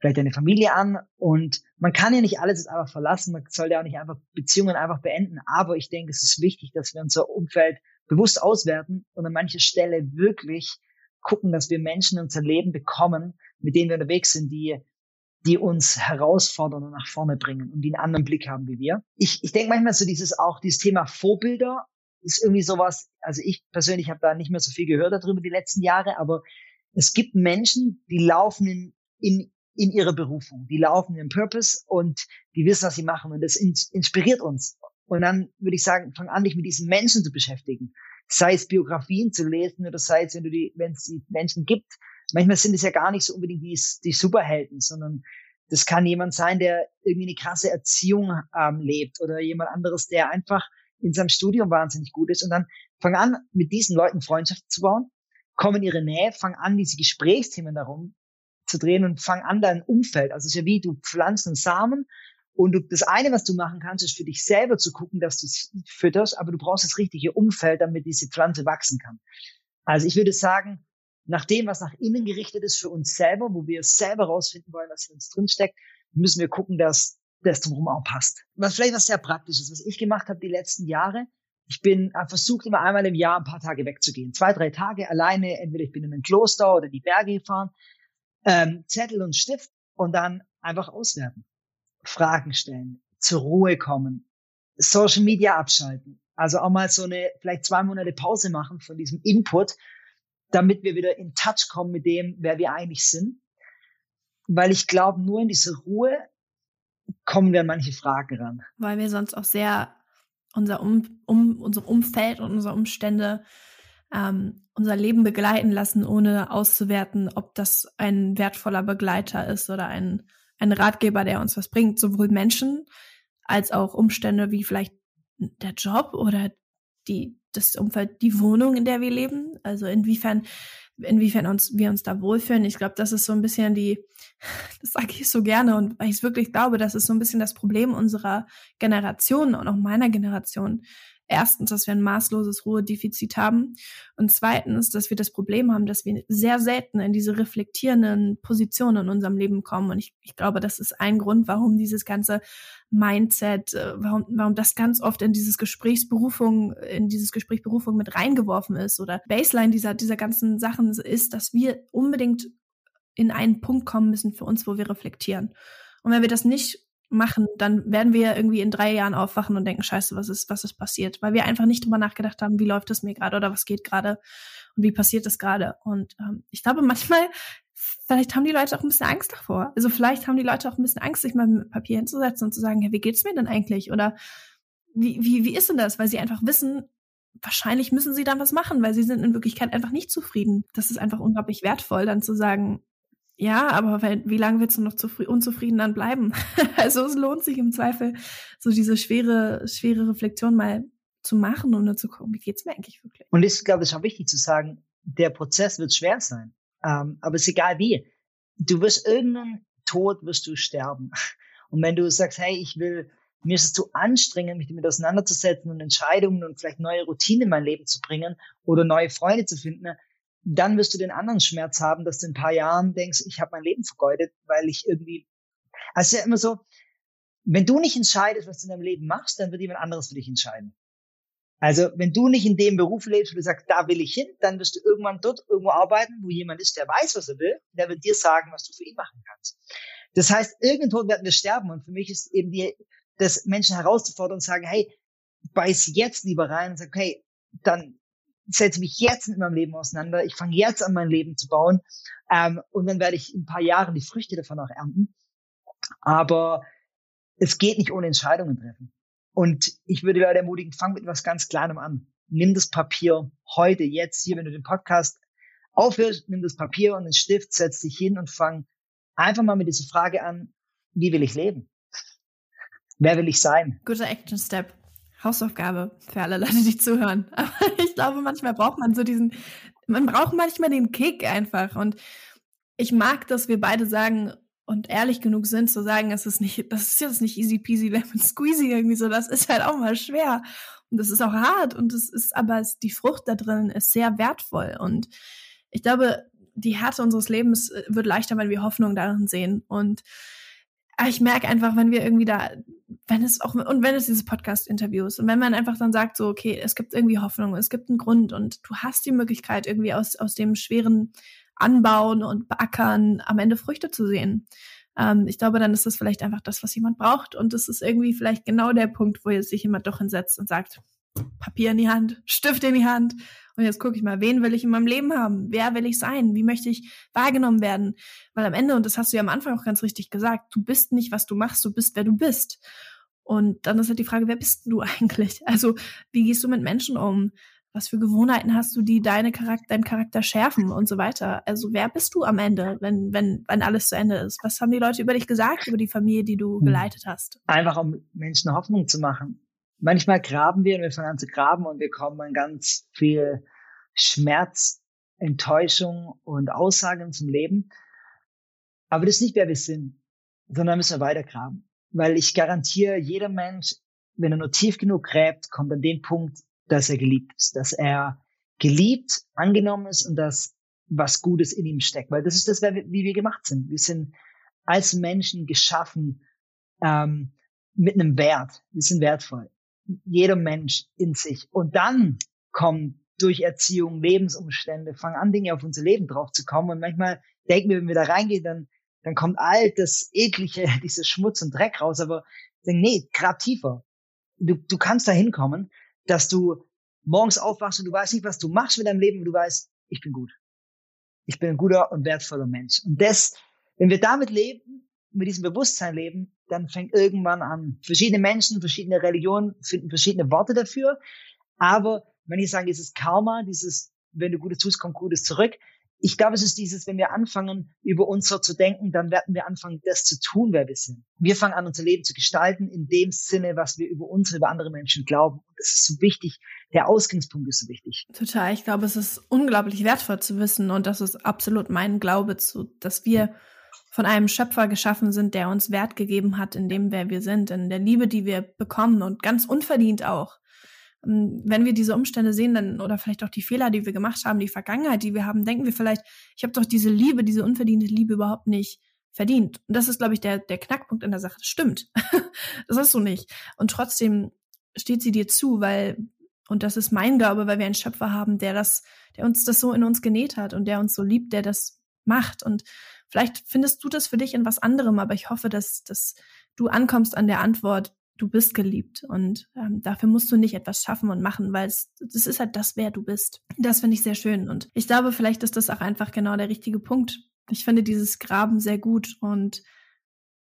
vielleicht deine Familie an. Und man kann ja nicht alles jetzt einfach verlassen, man soll ja auch nicht einfach Beziehungen einfach beenden, aber ich denke, es ist wichtig, dass wir unser Umfeld bewusst auswerten und an mancher Stelle wirklich gucken, dass wir Menschen in unser Leben bekommen, mit denen wir unterwegs sind, die die uns herausfordern und nach vorne bringen und die einen anderen Blick haben wie wir. Ich, ich denke manchmal so dieses auch dieses Thema Vorbilder ist irgendwie sowas, also ich persönlich habe da nicht mehr so viel gehört darüber die letzten Jahre, aber es gibt Menschen, die laufen in, in, in ihre Berufung, die laufen in Purpose und die wissen, was sie machen und das inspiriert uns. Und dann würde ich sagen, fang an, dich mit diesen Menschen zu beschäftigen. Sei es Biografien zu lesen oder sei es, wenn du die, wenn es die Menschen gibt, manchmal sind es ja gar nicht so unbedingt die, die Superhelden, sondern das kann jemand sein, der irgendwie eine krasse Erziehung ähm, lebt oder jemand anderes, der einfach in seinem Studium wahnsinnig gut ist. Und dann fang an, mit diesen Leuten Freundschaft zu bauen, komm in ihre Nähe, fang an, diese Gesprächsthemen darum zu drehen und fang an, dein Umfeld. Also es ist ja wie, du pflanzt einen Samen und du, das eine, was du machen kannst, ist für dich selber zu gucken, dass du es fütterst, aber du brauchst das richtige Umfeld, damit diese Pflanze wachsen kann. Also ich würde sagen, nach dem, was nach innen gerichtet ist für uns selber, wo wir selber rausfinden wollen, was in uns drinsteckt, müssen wir gucken, dass das drumherum auch passt. Was vielleicht was sehr praktisches, was ich gemacht habe die letzten Jahre, ich bin äh, versucht immer einmal im Jahr ein paar Tage wegzugehen. Zwei, drei Tage alleine, entweder ich bin in ein Kloster oder die Berge gefahren, ähm, Zettel und Stift und dann einfach auswerten. Fragen stellen, zur Ruhe kommen, Social Media abschalten. Also auch mal so eine, vielleicht zwei Monate Pause machen von diesem Input damit wir wieder in Touch kommen mit dem, wer wir eigentlich sind. Weil ich glaube, nur in diese Ruhe kommen wir an manche Fragen ran. Weil wir sonst auch sehr unser, um, um, unser Umfeld und unsere Umstände ähm, unser Leben begleiten lassen, ohne auszuwerten, ob das ein wertvoller Begleiter ist oder ein, ein Ratgeber, der uns was bringt. Sowohl Menschen als auch Umstände wie vielleicht der Job oder die, das Umfeld, die Wohnung, in der wir leben. Also inwiefern, inwiefern uns, wir uns da wohlfühlen. Ich glaube, das ist so ein bisschen die, (laughs) das sage ich so gerne und weil ich es wirklich glaube, das ist so ein bisschen das Problem unserer Generation und auch meiner Generation, erstens, dass wir ein maßloses Ruhedefizit haben und zweitens, dass wir das Problem haben, dass wir sehr selten in diese reflektierenden Positionen in unserem Leben kommen. Und ich, ich glaube, das ist ein Grund, warum dieses ganze Mindset, äh, warum, warum das ganz oft in dieses Gesprächsberufung, in dieses Gesprächsberufung mit reingeworfen ist oder Baseline dieser, dieser ganzen Sachen ist, dass wir unbedingt in einen Punkt kommen müssen für uns, wo wir reflektieren. Und wenn wir das nicht machen, dann werden wir irgendwie in drei Jahren aufwachen und denken, scheiße, was ist, was ist passiert? Weil wir einfach nicht drüber nachgedacht haben, wie läuft es mir gerade oder was geht gerade und wie passiert es gerade. Und ähm, ich glaube, (laughs) manchmal, vielleicht haben die Leute auch ein bisschen Angst davor. Also vielleicht haben die Leute auch ein bisschen Angst, sich mal mit Papier hinzusetzen und zu sagen, ja, wie geht's mir denn eigentlich? Oder wie, wie, wie ist denn das? Weil sie einfach wissen, wahrscheinlich müssen sie dann was machen, weil sie sind in Wirklichkeit einfach nicht zufrieden. Das ist einfach unglaublich wertvoll, dann zu sagen, ja, aber wie lange willst du noch unzufrieden dann bleiben? (laughs) also es lohnt sich im Zweifel, so diese schwere, schwere Reflexion mal zu machen, um nur zu gucken, wie geht's mir eigentlich wirklich. Und das, glaube ich, ist auch wichtig zu sagen, der Prozess wird schwer sein. Ähm, aber es ist egal wie. Du wirst irgendeinen Tod wirst du sterben. (laughs) Und wenn du sagst, hey, ich will, mir ist es zu anstrengend, mich damit auseinanderzusetzen und Entscheidungen und vielleicht neue Routinen in mein Leben zu bringen oder neue Freunde zu finden, dann wirst du den anderen Schmerz haben, dass du in ein paar Jahren denkst, ich habe mein Leben vergeudet, weil ich irgendwie, also ja immer so, wenn du nicht entscheidest, was du in deinem Leben machst, dann wird jemand anderes für dich entscheiden. Also wenn du nicht in dem Beruf lebst, wo du sagst, da will ich hin, dann wirst du irgendwann dort irgendwo arbeiten, wo jemand ist, der weiß, was er will, der wird dir sagen, was du für ihn machen kannst. Das heißt, irgendwo werden wir sterben und für mich ist eben die, das Menschen herauszufordern und sagen, hey, beiß jetzt lieber rein und sag, okay, dann setze mich jetzt mit meinem Leben auseinander, ich fange jetzt an, mein Leben zu bauen ähm, und dann werde ich in ein paar Jahren die Früchte davon auch ernten. Aber es geht nicht ohne Entscheidungen treffen. Und ich würde Leute ermutigen, fang mit was ganz Kleinem an. Nimm das Papier heute, jetzt, hier, wenn du den Podcast aufhörst, nimm das Papier und den Stift, setz dich hin und fang einfach mal mit dieser Frage an, wie will ich leben? Wer will ich sein? Guter Action Step. Hausaufgabe für alle Leute, die zuhören. (laughs) Aber ich glaube, manchmal braucht man so diesen, man braucht manchmal den Kick einfach. Und ich mag, dass wir beide sagen und ehrlich genug sind zu sagen, es ist nicht, das ist jetzt nicht easy peasy (laughs) lemon squeezy irgendwie so, das ist halt auch mal schwer. Und das ist auch hart und es ist, aber es, die Frucht da drin ist sehr wertvoll. Und ich glaube, die Härte unseres Lebens äh, wird leichter, weil wir Hoffnung darin sehen. Und ich merke einfach, wenn wir irgendwie da, wenn es auch, und wenn es dieses Podcast-Interview ist, und wenn man einfach dann sagt, so, okay, es gibt irgendwie Hoffnung, es gibt einen Grund und du hast die Möglichkeit, irgendwie aus, aus dem schweren Anbauen und Beackern am Ende Früchte zu sehen. Ähm, ich glaube, dann ist das vielleicht einfach das, was jemand braucht. Und das ist irgendwie vielleicht genau der Punkt, wo jetzt sich jemand doch hinsetzt und sagt, Papier in die Hand, Stift in die Hand. Und jetzt gucke ich mal, wen will ich in meinem Leben haben? Wer will ich sein? Wie möchte ich wahrgenommen werden? Weil am Ende, und das hast du ja am Anfang auch ganz richtig gesagt, du bist nicht, was du machst, du bist, wer du bist. Und dann ist halt die Frage, wer bist du (laughs) eigentlich? Also, wie gehst du mit Menschen um? Was für Gewohnheiten hast du, die deine Charakter, deinen Charakter schärfen und so weiter? Also, wer bist du am Ende, wenn, wenn, wenn alles zu Ende ist? Was haben die Leute über dich gesagt, über die Familie, die du hm. geleitet hast? Einfach um Menschen Hoffnung zu machen manchmal graben wir und wir fangen an zu graben und wir kommen an ganz viel Schmerz, Enttäuschung und Aussagen zum Leben. Aber das ist nicht, wer wir sind, sondern müssen wir weiter graben. Weil ich garantiere, jeder Mensch, wenn er nur tief genug gräbt, kommt an den Punkt, dass er geliebt ist, dass er geliebt, angenommen ist und dass was Gutes in ihm steckt. Weil das ist das, wie wir gemacht sind. Wir sind als Menschen geschaffen ähm, mit einem Wert. Wir sind wertvoll jeder Mensch in sich. Und dann kommen durch Erziehung, Lebensumstände, fangen an, Dinge auf unser Leben drauf zu kommen. Und manchmal denken wir, wenn wir da reingehen, dann, dann kommt all das Eklige, (laughs) dieses Schmutz und Dreck raus. Aber denken, nee, grab tiefer. Du, du kannst da hinkommen, dass du morgens aufwachst und du weißt nicht, was du machst mit deinem Leben, und du weißt, ich bin gut. Ich bin ein guter und wertvoller Mensch. Und das, wenn wir damit leben, mit diesem Bewusstsein leben, dann fängt irgendwann an. Verschiedene Menschen, verschiedene Religionen finden verschiedene Worte dafür. Aber wenn ich sage, dieses Karma, dieses, wenn du Gutes tust, kommt Gutes zurück. Ich glaube, es ist dieses, wenn wir anfangen, über uns so zu denken, dann werden wir anfangen, das zu tun, wer wir sind. Wir fangen an, unser Leben zu gestalten in dem Sinne, was wir über uns, über andere Menschen glauben. Und das ist so wichtig. Der Ausgangspunkt ist so wichtig. Total. Ich glaube, es ist unglaublich wertvoll zu wissen. Und das ist absolut mein Glaube zu, dass wir von einem Schöpfer geschaffen sind, der uns Wert gegeben hat in dem, wer wir sind, in der Liebe, die wir bekommen und ganz unverdient auch. Ähm, wenn wir diese Umstände sehen, dann oder vielleicht auch die Fehler, die wir gemacht haben, die Vergangenheit, die wir haben, denken wir vielleicht, ich habe doch diese Liebe, diese unverdiente Liebe überhaupt nicht verdient. Und das ist, glaube ich, der, der Knackpunkt in der Sache. Das stimmt. (laughs) das ist so nicht. Und trotzdem steht sie dir zu, weil, und das ist mein Glaube, weil wir einen Schöpfer haben, der das, der uns das so in uns genäht hat und der uns so liebt, der das macht. Und Vielleicht findest du das für dich in was anderem, aber ich hoffe, dass, dass du ankommst an der Antwort, du bist geliebt und ähm, dafür musst du nicht etwas schaffen und machen, weil es das ist halt das, wer du bist. Das finde ich sehr schön und ich glaube, vielleicht ist das auch einfach genau der richtige Punkt. Ich finde dieses Graben sehr gut und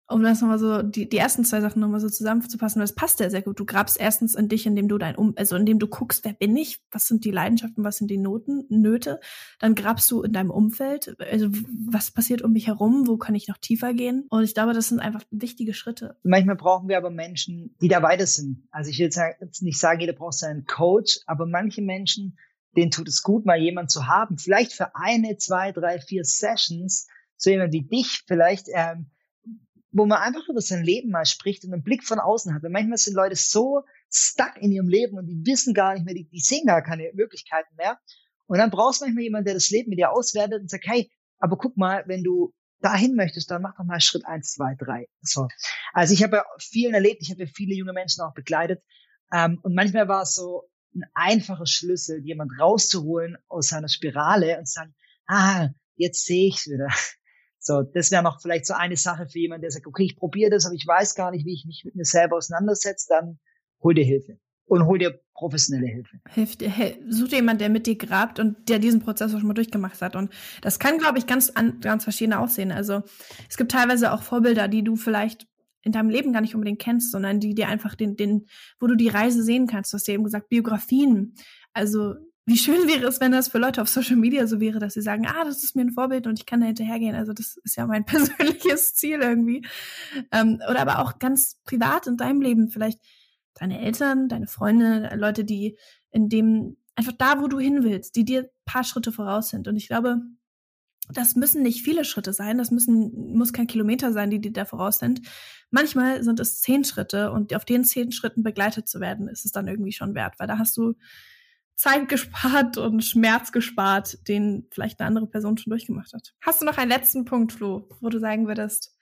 um das nochmal so, die, die ersten zwei Sachen nochmal so zusammenzupassen, das passt ja sehr gut. Du grabst erstens in dich, indem du dein um, also indem du guckst, wer bin ich, was sind die Leidenschaften, was sind die Noten, Nöte, dann grabst du in deinem Umfeld, also was passiert um mich herum, wo kann ich noch tiefer gehen? Und ich glaube, das sind einfach wichtige Schritte. Manchmal brauchen wir aber Menschen, die da weiter sind. Also ich will jetzt nicht sagen, jeder braucht seinen Coach, aber manche Menschen denen tut es gut, mal jemand zu haben, vielleicht für eine, zwei, drei, vier Sessions, so jemand wie dich vielleicht, ähm, wo man einfach über sein Leben mal spricht und einen Blick von außen hat. Weil manchmal sind Leute so stuck in ihrem Leben und die wissen gar nicht mehr, die, die sehen gar keine Möglichkeiten mehr. Und dann brauchst du manchmal jemanden, der das Leben mit dir auswertet und sagt, hey, aber guck mal, wenn du dahin möchtest, dann mach doch mal Schritt eins, zwei, drei. So. Also ich habe ja vielen erlebt, ich habe ja viele junge Menschen auch begleitet. Ähm, und manchmal war es so ein einfacher Schlüssel, jemand rauszuholen aus seiner Spirale und zu sagen, ah, jetzt sehe ich's wieder. So, das wäre noch vielleicht so eine Sache für jemanden, der sagt, okay, ich probiere das, aber ich weiß gar nicht, wie ich mich mit mir selber auseinandersetze, dann hol dir Hilfe und hol dir professionelle Hilfe. Hilft dir, such dir jemand, der mit dir grabt und der diesen Prozess auch schon mal durchgemacht hat. Und das kann, glaube ich, ganz, ganz verschieden aussehen. Also es gibt teilweise auch Vorbilder, die du vielleicht in deinem Leben gar nicht unbedingt kennst, sondern die dir einfach den, den, wo du die Reise sehen kannst. Du hast ja eben gesagt, Biografien. Also wie schön wäre es, wenn das für Leute auf Social Media so wäre, dass sie sagen, ah, das ist mir ein Vorbild und ich kann da hinterhergehen. Also das ist ja mein (laughs) persönliches Ziel irgendwie. Ähm, oder aber auch ganz privat in deinem Leben, vielleicht deine Eltern, deine Freunde, Leute, die in dem, einfach da, wo du hin willst, die dir paar Schritte voraus sind. Und ich glaube, das müssen nicht viele Schritte sein, das müssen, muss kein Kilometer sein, die dir da voraus sind. Manchmal sind es zehn Schritte und auf den zehn Schritten begleitet zu werden, ist es dann irgendwie schon wert, weil da hast du Zeit gespart und Schmerz gespart, den vielleicht eine andere Person schon durchgemacht hat. Hast du noch einen letzten Punkt, Flo, wo du sagen würdest,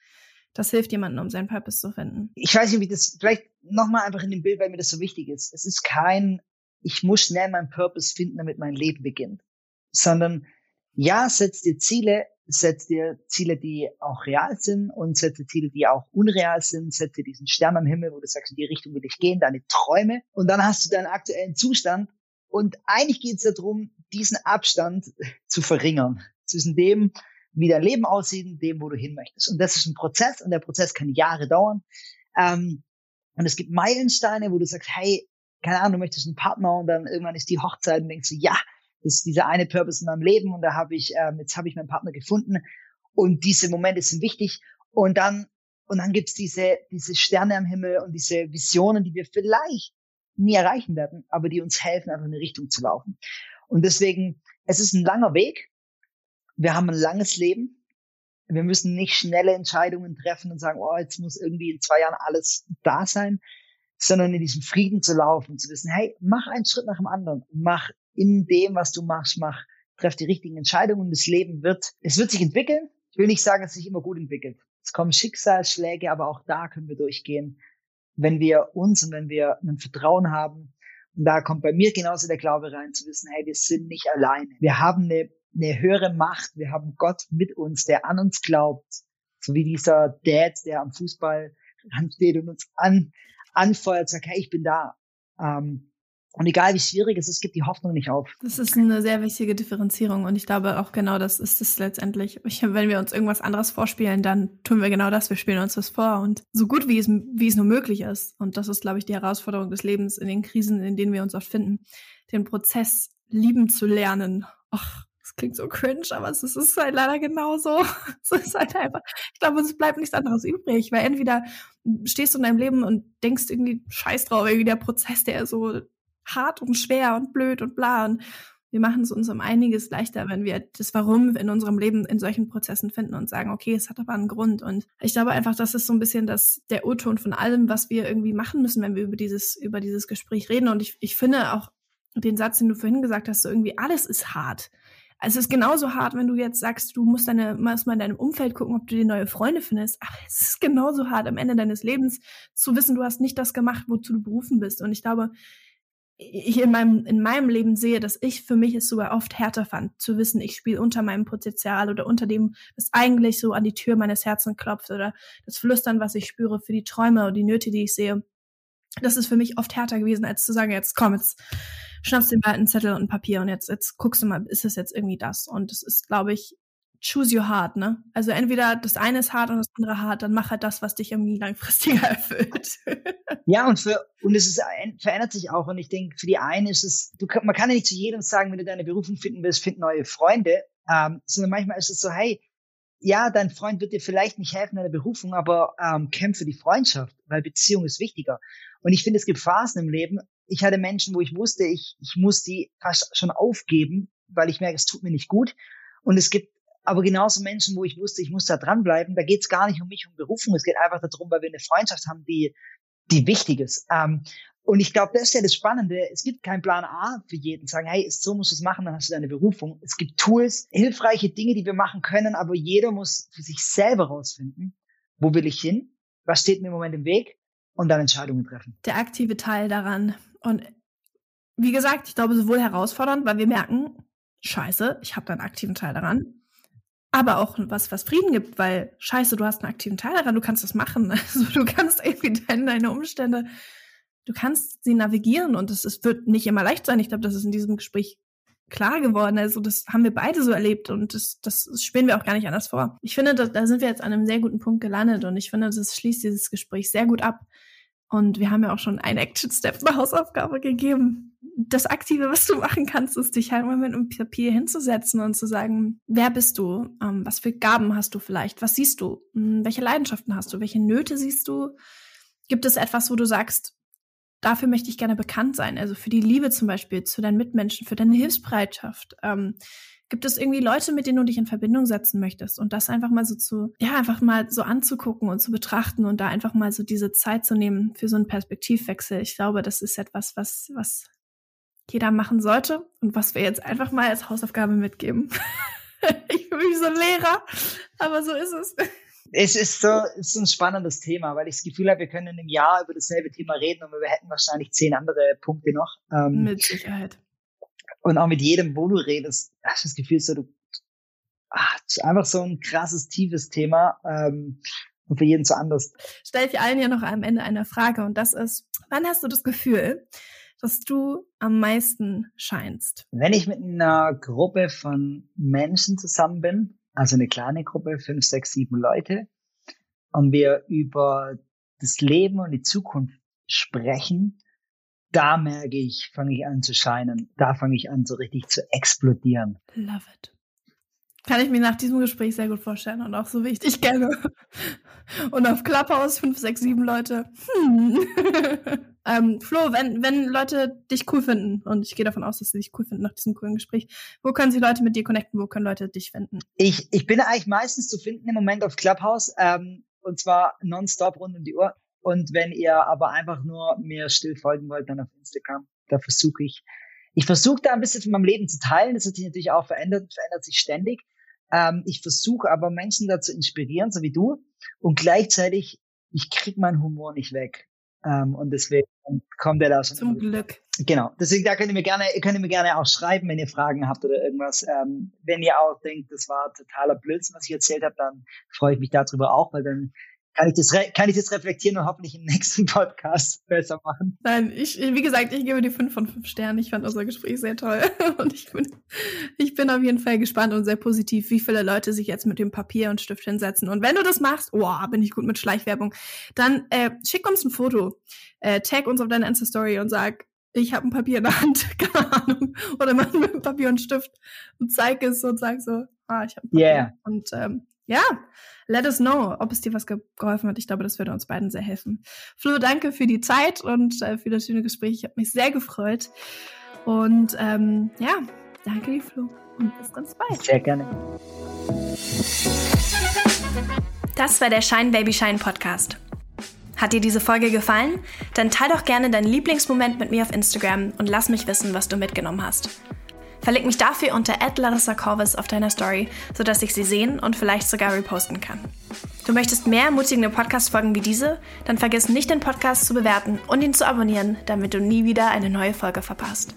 das hilft jemandem, um seinen Purpose zu finden? Ich weiß nicht, wie das, vielleicht nochmal einfach in dem Bild, weil mir das so wichtig ist. Es ist kein, ich muss schnell meinen Purpose finden, damit mein Leben beginnt, sondern ja, setz dir Ziele, setz dir Ziele, die auch real sind und setze Ziele, die auch unreal sind, setze diesen Stern am Himmel, wo du sagst, in die Richtung will ich gehen, deine Träume und dann hast du deinen aktuellen Zustand und eigentlich geht es darum, diesen Abstand zu verringern zwischen dem, wie dein Leben aussieht und dem, wo du hin möchtest. Und das ist ein Prozess und der Prozess kann Jahre dauern. Ähm, und es gibt Meilensteine, wo du sagst, hey, keine Ahnung, du möchtest einen Partner und dann irgendwann ist die Hochzeit und denkst du, ja, das ist dieser eine Purpose in meinem Leben und da habe ich, ähm, jetzt habe ich meinen Partner gefunden und diese Momente sind wichtig. Und dann, und dann gibt's diese, diese Sterne am Himmel und diese Visionen, die wir vielleicht nie erreichen werden, aber die uns helfen, einfach in eine Richtung zu laufen. Und deswegen, es ist ein langer Weg. Wir haben ein langes Leben. Wir müssen nicht schnelle Entscheidungen treffen und sagen, oh, jetzt muss irgendwie in zwei Jahren alles da sein, sondern in diesem Frieden zu laufen zu wissen, hey, mach einen Schritt nach dem anderen. Mach in dem, was du machst, mach, treff die richtigen Entscheidungen. Das Leben wird, es wird sich entwickeln. Ich will nicht sagen, dass es sich immer gut entwickelt. Es kommen Schicksalsschläge, aber auch da können wir durchgehen wenn wir uns und wenn wir ein Vertrauen haben, und da kommt bei mir genauso der Glaube rein, zu wissen, hey, wir sind nicht alleine. Wir haben eine, eine höhere Macht, wir haben Gott mit uns, der an uns glaubt, so wie dieser Dad, der am Fußball steht und uns an, anfeuert, sagt, hey, ich bin da. Ähm, und egal wie schwierig es ist, gibt die Hoffnung nicht auf. Das ist eine sehr wichtige Differenzierung und ich glaube auch genau das ist es letztendlich. Ich, wenn wir uns irgendwas anderes vorspielen, dann tun wir genau das. Wir spielen uns das vor und so gut wie es, wie es nur möglich ist. Und das ist, glaube ich, die Herausforderung des Lebens in den Krisen, in denen wir uns oft finden, den Prozess lieben zu lernen. Ach, das klingt so cringe, aber es ist halt leider genauso. (laughs) Es ist halt einfach, ich glaube, es bleibt nichts anderes übrig, weil entweder stehst du in deinem Leben und denkst irgendwie scheiß drauf, irgendwie der Prozess, der so hart und schwer und blöd und bla. Und wir machen es uns um einiges leichter, wenn wir das Warum in unserem Leben in solchen Prozessen finden und sagen, okay, es hat aber einen Grund. Und ich glaube einfach, das ist so ein bisschen das, der Urton von allem, was wir irgendwie machen müssen, wenn wir über dieses, über dieses Gespräch reden. Und ich, ich finde auch den Satz, den du vorhin gesagt hast, so irgendwie alles ist hart. Es ist genauso hart, wenn du jetzt sagst, du musst deine, musst mal in deinem Umfeld gucken, ob du dir neue Freunde findest. Aber es ist genauso hart, am Ende deines Lebens zu wissen, du hast nicht das gemacht, wozu du berufen bist. Und ich glaube, ich in meinem, in meinem Leben sehe, dass ich für mich es sogar oft härter fand, zu wissen, ich spiele unter meinem Potenzial oder unter dem, was eigentlich so an die Tür meines Herzens klopft oder das Flüstern, was ich spüre für die Träume und die Nöte, die ich sehe. Das ist für mich oft härter gewesen, als zu sagen, jetzt komm, jetzt schnappst du dir mal einen Zettel und ein Papier und jetzt, jetzt guckst du mal, ist es jetzt irgendwie das? Und das ist, glaube ich, choose your heart, ne? Also entweder das eine ist hart und das andere hart, dann mach halt das, was dich irgendwie langfristiger (laughs) erfüllt. ja, und für, und es ist, verändert sich auch. Und ich denke, für die einen ist es, du, man kann ja nicht zu jedem sagen, wenn du deine Berufung finden willst, find neue Freunde, ähm, sondern manchmal ist es so, hey, ja, dein Freund wird dir vielleicht nicht helfen in der Berufung, aber ähm, kämpfe die Freundschaft, weil Beziehung ist wichtiger. Und ich finde, es gibt Phasen im Leben, ich hatte Menschen, wo ich wusste, ich, ich muss die fast schon aufgeben, weil ich merke, es tut mir nicht gut. Und es gibt aber genauso Menschen, wo ich wusste, ich muss da dranbleiben. Da geht es gar nicht um mich, um Berufung. Es geht einfach darum, weil wir eine Freundschaft haben, die, die wichtig ist. Ähm, und ich glaube, das ist ja das Spannende. Es gibt keinen Plan A für jeden. Sagen, hey, so musst du es machen, dann hast du deine Berufung. Es gibt Tools, hilfreiche Dinge, die wir machen können, aber jeder muss für sich selber rausfinden, wo will ich hin? Was steht mir im Moment im Weg? Und dann Entscheidungen treffen. Der aktive Teil daran. Und wie gesagt, ich glaube, sowohl herausfordernd, weil wir merken, scheiße, ich habe da einen aktiven Teil daran aber auch was, was Frieden gibt, weil scheiße, du hast einen aktiven Teil daran, du kannst das machen. (laughs) Also du kannst irgendwie deine, Umstände, du kannst sie navigieren und es, es wird nicht immer leicht sein. Ich glaube, das ist in diesem Gespräch klar geworden. Also das haben wir beide so erlebt und das, das spielen wir auch gar nicht anders vor. Ich finde, da, da sind wir jetzt an einem sehr guten Punkt gelandet und ich finde, das schließt dieses Gespräch sehr gut ab. Und wir haben ja auch schon einen Action-Step, eine Hausaufgabe gegeben das Aktive, was du machen kannst, ist dich halt mal mit einem Papier hinzusetzen und zu sagen, wer bist du? Ähm, was für Gaben hast du vielleicht? Was siehst du? Hm, welche Leidenschaften hast du? Welche Nöte siehst du? Gibt es etwas, wo du sagst, dafür möchte ich gerne bekannt sein? Also für die Liebe zum Beispiel, zu deinen Mitmenschen, für deine Hilfsbereitschaft. Ähm, gibt es irgendwie Leute, mit denen du dich in Verbindung setzen möchtest und das einfach mal so zu, ja, einfach mal so anzugucken und zu betrachten und da einfach mal so diese Zeit zu nehmen für so einen Perspektivwechsel. Ich glaube, das ist etwas, was, was jeder machen sollte und was wir jetzt einfach mal als Hausaufgabe mitgeben. (laughs) ich fühle mich so ein Lehrer, aber so ist es. Es ist so, es ist ein spannendes Thema, weil ich das Gefühl habe, wir können in einem Jahr über dasselbe Thema reden und wir hätten wahrscheinlich zehn andere Punkte noch. Ähm, mit Sicherheit. Und auch mit jedem, wo du redest, hast du das Gefühl, so du, ach, ist einfach so ein krasses, tiefes Thema. Ähm, und für jeden so anders. Stell ich allen ja noch am Ende eine Frage und das ist, wann hast du das Gefühl, dass du am meisten scheinst? Wenn ich mit einer Gruppe von Menschen zusammen bin, also eine kleine Gruppe, fünf, sechs, sieben Leute, und wir über das Leben und die Zukunft sprechen, da merke ich, fange ich an zu scheinen. Da fange ich an, so richtig zu explodieren. Love it. Kann ich mir nach diesem Gespräch sehr gut vorstellen und auch so wie ich dich kenne. (laughs) Und auf Clubhouse fünf, sechs, sieben Leute. Hm. (laughs) ähm, Flo, wenn, wenn Leute dich cool finden, und ich gehe davon aus, dass sie dich cool finden nach diesem coolen Gespräch, wo können sie Leute mit dir connecten? Wo können Leute dich finden? Ich, ich bin eigentlich meistens zu finden im Moment auf Clubhouse, ähm, und zwar nonstop rund um die Uhr. Und wenn ihr aber einfach nur mir still folgen wollt, dann auf Instagram. Da versuche ich, ich versuche da ein bisschen von meinem Leben zu teilen. Das hat sich natürlich auch verändert, verändert sich ständig. Ähm, ich versuche aber Menschen dazu inspirieren, so wie du. Und gleichzeitig, ich krieg meinen Humor nicht weg. Ähm, und deswegen kommt er da schon. Zum Glück. Genau. Deswegen, da könnt ihr mir gerne, könnt ihr mir gerne auch schreiben, wenn ihr Fragen habt oder irgendwas. Ähm, wenn ihr auch denkt, das war totaler Blödsinn, was ich erzählt habe, dann freue ich mich darüber auch, weil dann kann ich das, kann ich das reflektieren und hoffentlich im (laughs) nächsten Podcast besser machen. Nein, ich, wie gesagt, ich gebe die fünf von fünf Sternen. Ich fand unser Gespräch sehr toll. (laughs) Und ich bin, ich bin auf jeden Fall gespannt und sehr positiv, wie viele Leute sich jetzt mit dem Papier und Stift hinsetzen. Und wenn du das machst, wow, bin ich gut mit Schleichwerbung, dann äh, schick uns ein Foto, äh, tag uns auf deine Insta-Story und sag, ich habe ein Papier in der Hand, (laughs) keine Ahnung. Oder mach mit Papier und Stift und zeig es und sag so, ah, ich habe ein Papier. Yeah. Und ähm, ja, let us know, ob es dir was geholfen hat. Ich glaube, das würde uns beiden sehr helfen. Flo, danke für die Zeit und äh, für das schöne Gespräch. Ich habe mich sehr gefreut. Und ähm, ja, danke dir, Flo. Und bis ganz bald. Sehr gerne. Das war der Shine Baby Shine Podcast. Hat dir diese Folge gefallen? Dann teil doch gerne deinen Lieblingsmoment mit mir auf Instagram und lass mich wissen, was du mitgenommen hast. Verlink mich dafür unter Larissa Corvus auf deiner Story, sodass ich sie sehen und vielleicht sogar reposten kann. Du möchtest mehr ermutigende Podcast-Folgen wie diese? Dann vergiss nicht, den Podcast zu bewerten und ihn zu abonnieren, damit du nie wieder eine neue Folge verpasst.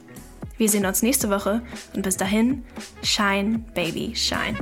Wir sehen uns nächste Woche und bis dahin, shine, baby, shine.